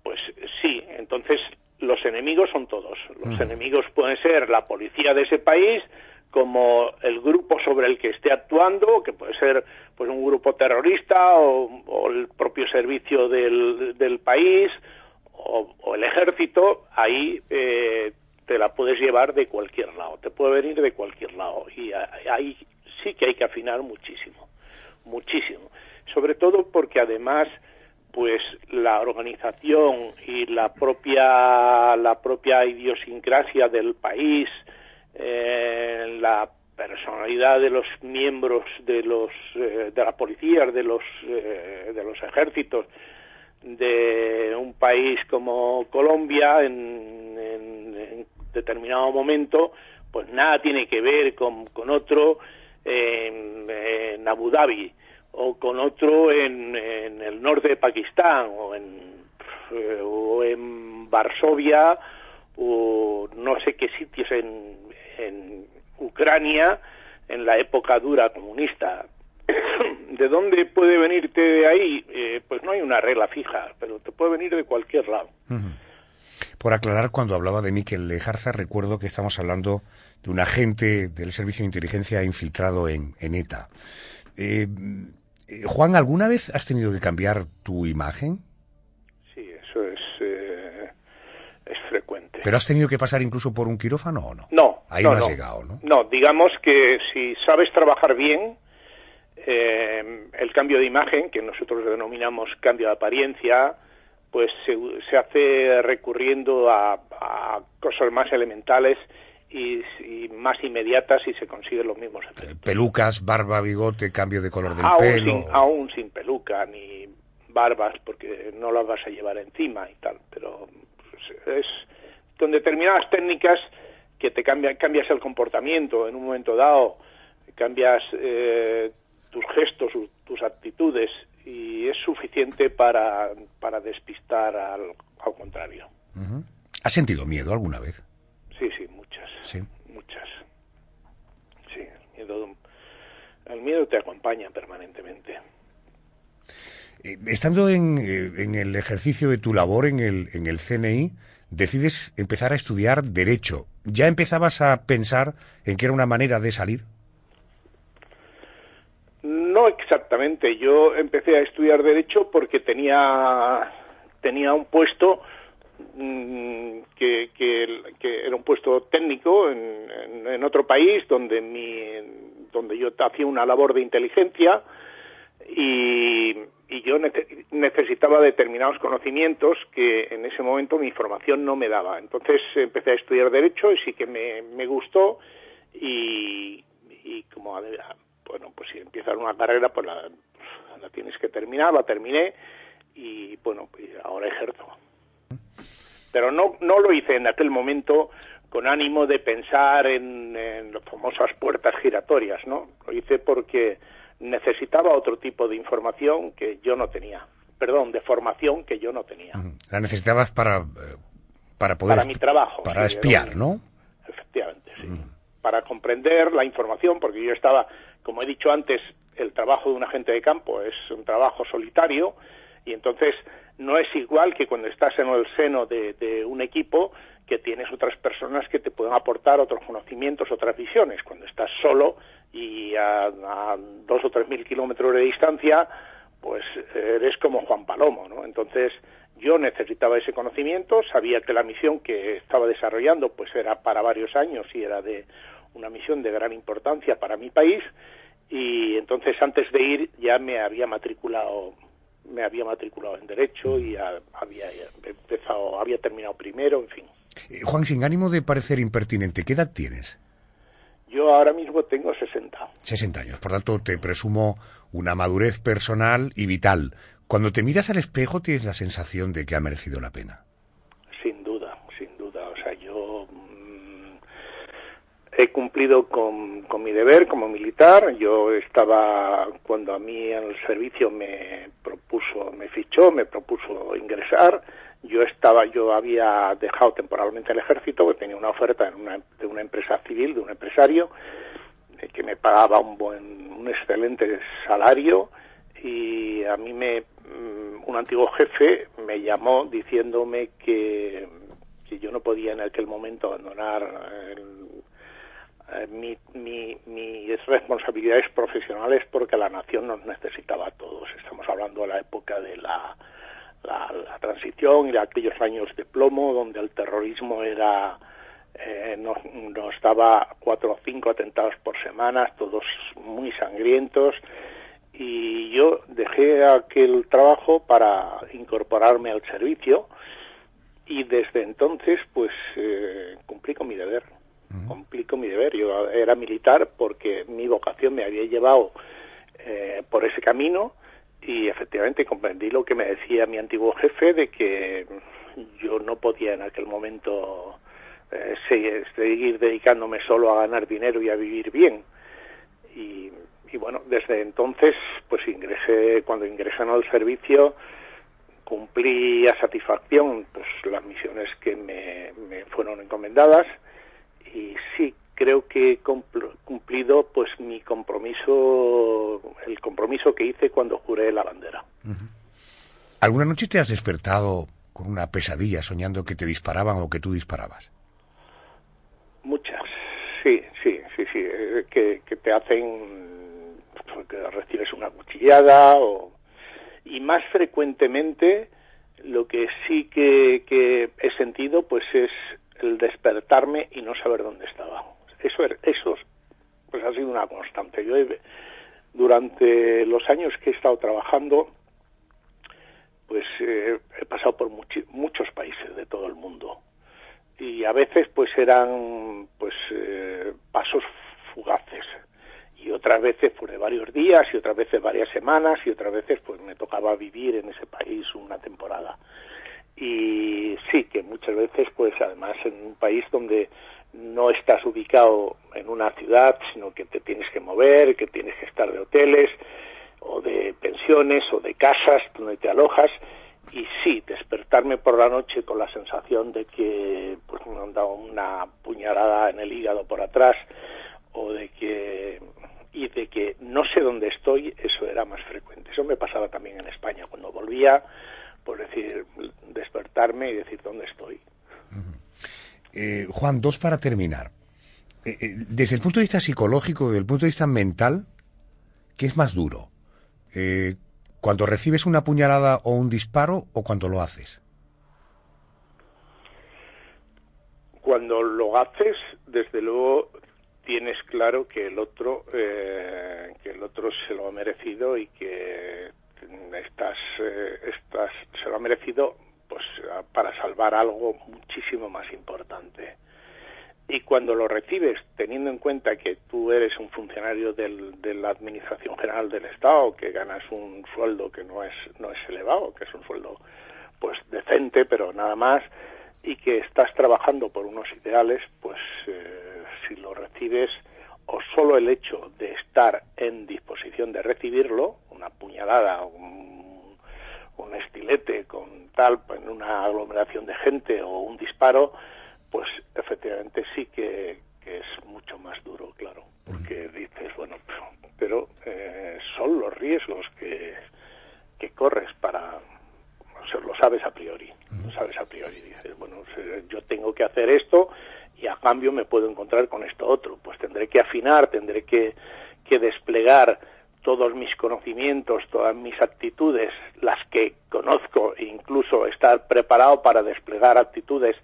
pues sí, entonces los enemigos son todos. Los enemigos pueden ser la policía de ese país, como el grupo sobre el que esté actuando, que puede ser pues un grupo terrorista o, o el propio servicio del, del país, o, el ejército, ahí eh, te la puedes llevar de cualquier lado, te puede venir de cualquier lado. Y ahí sí que hay que afinar muchísimo, muchísimo. Sobre todo porque además, pues la organización y la propia, la propia idiosincrasia del país, eh, la personalidad de los miembros de los eh, de la policía, de los de los ejércitos, de un país como Colombia en, en, determinado momento, pues nada tiene que ver con, con otro en, en, Abu Dhabi o con otro en, el norte de Pakistán o en, o en Varsovia o no sé qué sitios en, en Ucrania en la época dura comunista. (coughs) ¿De dónde puede venirte de ahí? Eh, pues no hay una regla fija, pero te puede venir de cualquier lado. Por aclarar, cuando hablaba de Miquel Lejarza, recuerdo que estamos hablando de un agente del Servicio de Inteligencia infiltrado en, en ETA. Eh, eh, Juan, ¿alguna vez has tenido que cambiar tu imagen? Sí, eso es, eh, es frecuente. ¿Pero has tenido que pasar incluso por un quirófano o no? No. Ahí no, no has no. llegado, ¿no? No, digamos que si sabes trabajar bien, eh, el cambio de imagen, que nosotros denominamos cambio de apariencia, pues se, se hace recurriendo a, a, cosas más elementales y, y, más inmediatas y se consiguen los mismos efectos. Pelucas, barba, bigote, cambio de color del aún pelo. Sin, aún sin peluca ni barbas, porque no las vas a llevar encima y tal, pero pues, es con determinadas técnicas que te cambian, cambias el comportamiento en un momento dado, cambias eh, tus gestos, tus actitudes, y es suficiente para, para despistar al, al contrario. ¿Has sentido miedo alguna vez? Sí, muchas. Sí. El miedo, el miedo te acompaña permanentemente. Eh, estando en, eh, en, el ejercicio de tu labor en el, en el CNI, decides empezar a estudiar Derecho. ¿Ya empezabas a pensar en que era una manera de salir? No exactamente. Yo empecé a estudiar Derecho porque tenía, tenía un puesto que, que, que, era un puesto técnico en, en, otro país donde, mi, donde yo hacía una labor de inteligencia y, y yo necesitaba determinados conocimientos que en ese momento mi formación no me daba. Entonces empecé a estudiar Derecho y sí que me, me gustó y, y como bueno, pues si empiezas una carrera, pues la, la tienes que terminar, la terminé y bueno, pues ahora ejerzo. Pero no, no lo hice en aquel momento con ánimo de pensar en, en las famosas puertas giratorias, ¿no? Lo hice porque necesitaba otro tipo de información que yo no tenía. Perdón, de formación que yo no tenía. La necesitabas para, eh, para poder... Para mi trabajo. Para sí, espiar, ¿no? Efectivamente, sí. Para comprender la información, porque yo estaba, como he dicho antes, el trabajo de un agente de campo es un trabajo solitario y entonces no es igual que cuando estás en el seno de, de un equipo que tienes otras personas que te pueden aportar otros conocimientos, otras visiones. Cuando estás solo y a, dos o tres mil kilómetros de distancia, pues eres como Juan Palomo, ¿no? Entonces yo necesitaba ese conocimiento, sabía que la misión que estaba desarrollando pues era para varios años y era de una misión de gran importancia para mi país y entonces antes de ir ya me había matriculado me había matriculado en derecho y había empezado había terminado primero en fin eh, Juan sin ánimo de parecer impertinente qué edad tienes yo ahora mismo tengo 60. 60 años, por tanto te presumo una madurez personal y vital. Cuando te miras al espejo tienes la sensación de que ha merecido la pena. Sin duda, sin duda. O sea, yo mmm, he cumplido con, mi deber como militar. Yo estaba, cuando a mí en el servicio me propuso, me fichó, me propuso ingresar, yo estaba yo había dejado temporalmente el ejército porque tenía una oferta en una, de una empresa civil de un empresario eh, que me pagaba un buen un excelente salario y a mí me mm, un antiguo jefe me llamó diciéndome que, que yo no podía en aquel momento abandonar el, eh, mi, mi, mis responsabilidades profesionales porque la nación nos necesitaba a todos. Estamos hablando de la época de la transición y aquellos años de plomo donde el terrorismo era eh, nos, nos daba cuatro o cinco atentados por semana, todos muy sangrientos, y yo dejé aquel trabajo para incorporarme al servicio y desde entonces pues eh, cumplí con mi deber, con mi deber. Yo era militar porque mi vocación me había llevado eh, por ese camino y efectivamente comprendí lo que me decía mi antiguo jefe de que yo no podía en aquel momento eh, seguir dedicándome solo a ganar dinero y a vivir bien. Y, y bueno desde entonces pues ingresé cuando ingresé al servicio cumplí a satisfacción pues las misiones que me fueron encomendadas y sí creo que he cumplido pues mi compromiso, el compromiso que hice cuando juré la bandera. ¿Alguna noche te has despertado con una pesadilla soñando que te disparaban o que tú disparabas? Muchas, sí, sí, sí, sí, eh, que, que te hacen pues, que recibes una cuchillada o y más frecuentemente lo que sí que, que he sentido pues es el despertarme y no saber dónde estaba. Eso, eso pues ha sido una constante. Yo he, durante los años que he estado trabajando, pues eh, he pasado por much, muchos países de todo el mundo. Y a veces pues eran pues eh, pasos fugaces. Y otras veces pues, varios días y otras veces varias semanas y otras veces pues me tocaba vivir en ese país una temporada y sí que muchas veces pues además en un país donde no estás ubicado en una ciudad sino que te tienes que mover que tienes que estar de hoteles o de pensiones o de casas donde te alojas y sí despertarme por la noche con la sensación de que pues me han dado una puñalada en el hígado por atrás o de que y de que no sé dónde estoy eso era más frecuente. Eso me pasaba también en España. Cuando volvía por decir, despertarme y decir dónde estoy. Eh, Juan, dos para terminar. Eh, eh, desde el punto de vista psicológico, desde el punto de vista mental, ¿qué es más duro? ¿Cuando recibes una puñalada o un disparo o cuando lo haces? Cuando lo haces, desde luego tienes claro que el otro que el otro se lo ha merecido y que estás, eh, se lo ha merecido pues para salvar algo muchísimo más importante. Y cuando lo recibes, teniendo en cuenta que tú eres un funcionario del, de la Administración General del Estado, que ganas un sueldo que no es, no es elevado, que es un sueldo pues decente, pero nada más, y que estás trabajando por unos ideales, pues eh, si lo recibes, o solo el hecho de estar en disposición de recibirlo, una puñalada, un, un estilete con tal, en una aglomeración de gente o un disparo, pues efectivamente sí que, es mucho más duro, claro, porque dices, bueno, pero eh, son los riesgos que, que corres para, o sea, lo sabes a priori, lo sabes a priori, dices, bueno, yo tengo que hacer esto y a cambio me puedo encontrar con esto otro. Pues tendré que afinar, tendré que, que desplegar todos mis conocimientos, todas mis actitudes, las que conozco, e incluso estar preparado para desplegar actitudes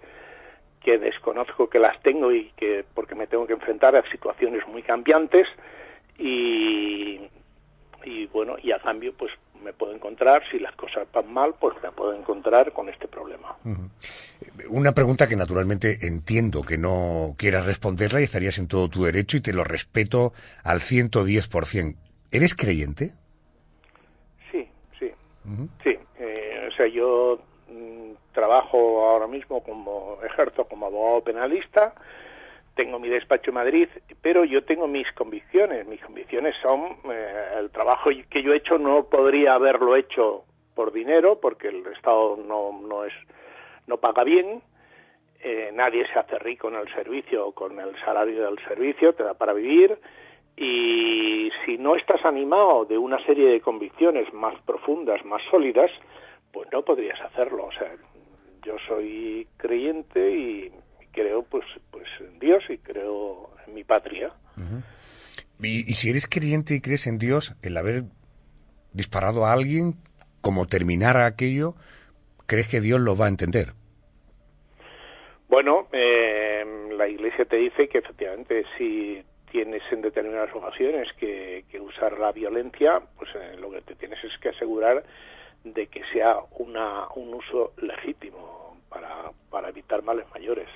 que desconozco que las tengo y que porque me tengo que enfrentar a situaciones muy cambiantes y, y bueno y a cambio pues me puedo encontrar si las cosas van mal pues me puedo encontrar con este problema una pregunta que naturalmente entiendo que no quieras responderla y estarías en todo tu derecho y te lo respeto al 110%. ¿Eres creyente? Sí, sí. Sí, eh, o sea, yo mm, trabajo ahora mismo como ejerzo como abogado penalista, tengo mi despacho en Madrid, pero yo tengo mis convicciones. Mis convicciones son eh, el trabajo que yo he hecho no podría haberlo hecho por dinero porque el Estado no, no es no paga bien, eh, nadie se hace rico en el servicio con el salario del servicio, te da para vivir y si no estás animado de una serie de convicciones más profundas, más sólidas, pues no podrías hacerlo. O sea, yo soy creyente y creo pues pues en Dios y creo en mi patria. y, y si eres creyente y crees en Dios, el haber disparado a alguien, como terminar aquello, ¿crees que Dios lo va a entender? Bueno, eh, la Iglesia te dice que efectivamente si tienes en determinadas ocasiones que, usar la violencia, pues eh, lo que te tienes es que asegurar de que sea una, un uso legítimo para, para evitar males mayores.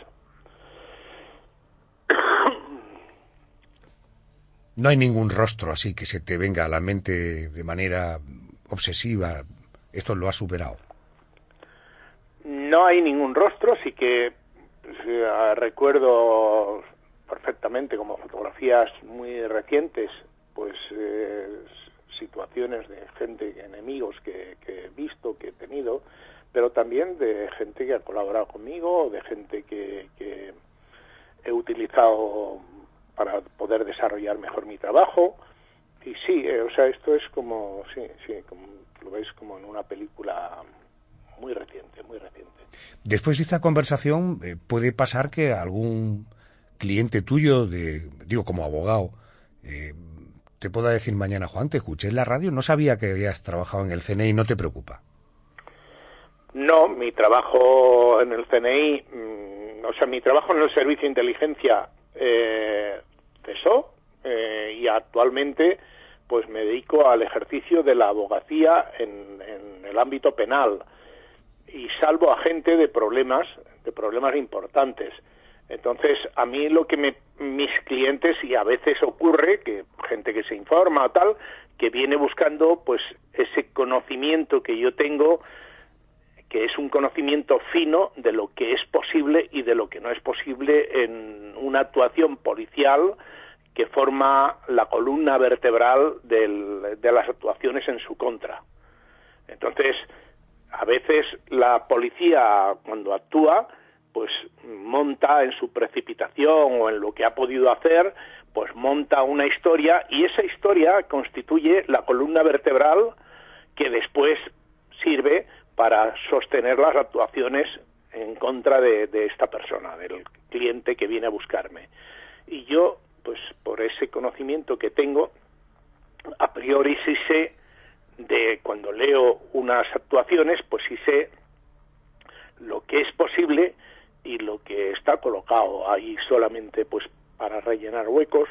No hay ningún rostro así que se te venga a la mente de manera obsesiva. Esto lo ha superado. No hay ningún rostro, sí que recuerdo perfectamente como fotografías muy recientes, pues eh, situaciones de gente, enemigos que, he visto, que he tenido, pero también de gente que ha colaborado conmigo, de gente que, he utilizado para poder desarrollar mejor mi trabajo. Y sí, eh, o sea, esto es como, sí, sí, como, lo veis como en una película muy reciente, muy reciente. Después de esta conversación, eh, puede pasar que algún cliente tuyo, de, digo como abogado, eh, te pueda decir mañana, Juan, te escuché en la radio, no sabía que habías trabajado en el CNI, no te preocupa. No, mi trabajo en el CNI, mm, o sea, mi trabajo en el Servicio de Inteligencia eh, cesó y actualmente pues me dedico al ejercicio de la abogacía en el ámbito penal y salvo a gente de problemas, de problemas importantes. Entonces, a mí lo que me, mis clientes, y a veces ocurre que gente que se informa o tal, que viene buscando pues ese conocimiento que yo tengo que es un conocimiento fino de lo que es posible y de lo que no es posible en una actuación policial que forma la columna vertebral del, de las actuaciones en su contra. Entonces, a veces la policía cuando actúa, pues monta en su precipitación o en lo que ha podido hacer, pues monta una historia y esa historia constituye la columna vertebral que después sirve para sostener las actuaciones en contra de, esta persona, del cliente que viene a buscarme. Y yo, pues por ese conocimiento que tengo, a priori sí sé de cuando leo unas actuaciones, pues sí sé lo que es posible y lo que está colocado ahí solamente pues para rellenar huecos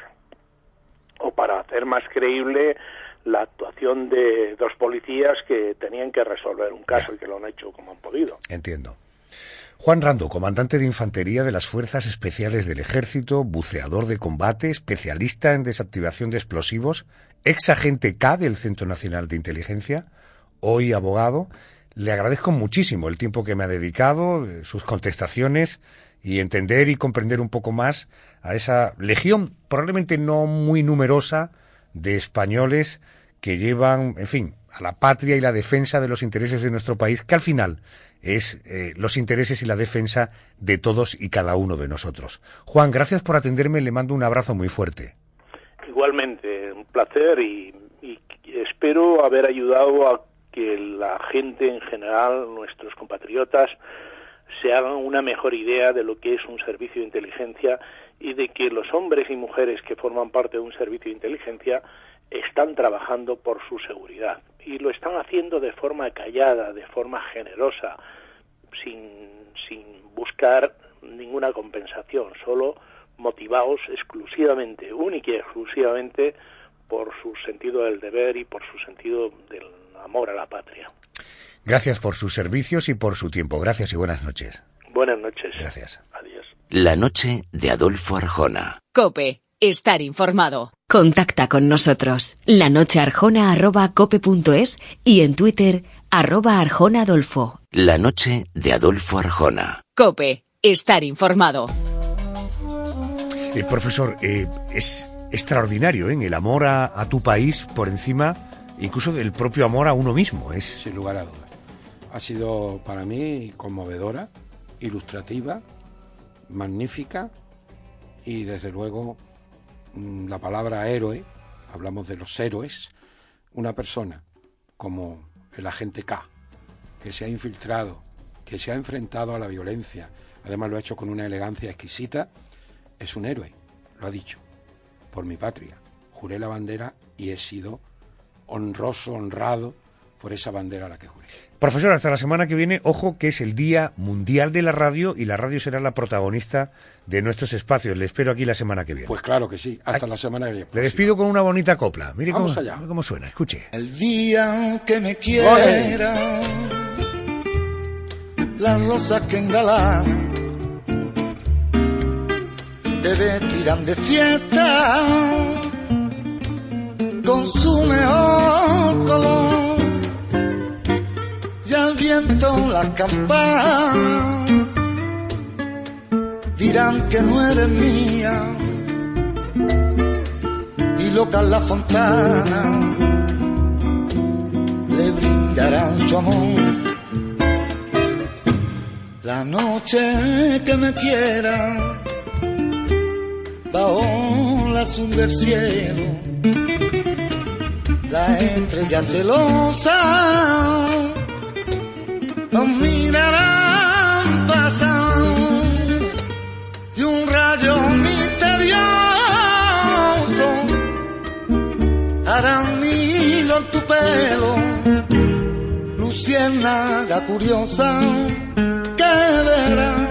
o para hacer más creíble la actuación de dos policías que tenían que resolver un caso y que lo han hecho como han podido. Entiendo. Juan Rando, comandante de infantería de las Fuerzas Especiales del Ejército, buceador de combate, especialista en desactivación de explosivos, ex agente K del Centro Nacional de Inteligencia, hoy abogado. Le agradezco muchísimo el tiempo que me ha dedicado, eh, sus contestaciones y entender y comprender un poco más a esa legión, probablemente no muy numerosa, de españoles que llevan, en fin, a la patria y la defensa de los intereses de nuestro país, que al final es eh, los intereses y la defensa de todos y cada uno de nosotros. Juan, gracias por atenderme, le mando un abrazo muy fuerte. Igualmente, un placer y, y espero haber ayudado a que la gente en general, nuestros compatriotas, se hagan una mejor idea de lo que es un servicio de inteligencia y de que los hombres y mujeres que forman parte de un servicio de inteligencia están trabajando por su seguridad y lo están haciendo de forma callada, de forma generosa, sin, sin buscar ninguna compensación, solo motivados exclusivamente, única y exclusivamente por su sentido del deber y por su sentido del amor a la patria. Gracias por sus servicios y por su tiempo. Gracias y buenas noches. Buenas noches. Gracias. La noche de Adolfo Arjona. Cope, estar informado. Contacta con nosotros. La cope.es y en Twitter arroba Arjona Adolfo. La noche de Adolfo Arjona. Cope, estar informado. Eh, profesor, eh, es extraordinario ¿eh? el amor a, a tu país por encima incluso del propio amor a uno mismo. Es... Sin lugar a dudas. Ha sido para mí conmovedora, ilustrativa, magnífica y desde luego mm, la palabra héroe, hablamos de los héroes, una persona como el agente K, que se ha infiltrado, que se ha enfrentado a la violencia, además lo ha hecho con una elegancia exquisita, es un héroe, lo ha dicho, por mi patria. Juré la bandera y he sido honroso, honrado por esa bandera a la que juré. Profesor, hasta la semana que viene, ojo que es el Día Mundial de la Radio y la radio será la protagonista de nuestros espacios. Le espero aquí la semana que viene. Pues claro que sí, hasta la semana que viene. Le despido con una bonita copla. Mire cómo, cómo, suena, escuche. El día que me quiera, la rosa que engalan, debe tirar de fiesta con su mejor color la campana dirán que no eres mía. Y loca la fontana le brindarán su amor. La noche que me quiera bajo la azul del cielo. La estrella celosa nos mirarán pasar y un rayo misterioso hará nido en tu pelo, luciérnaga curiosa que verá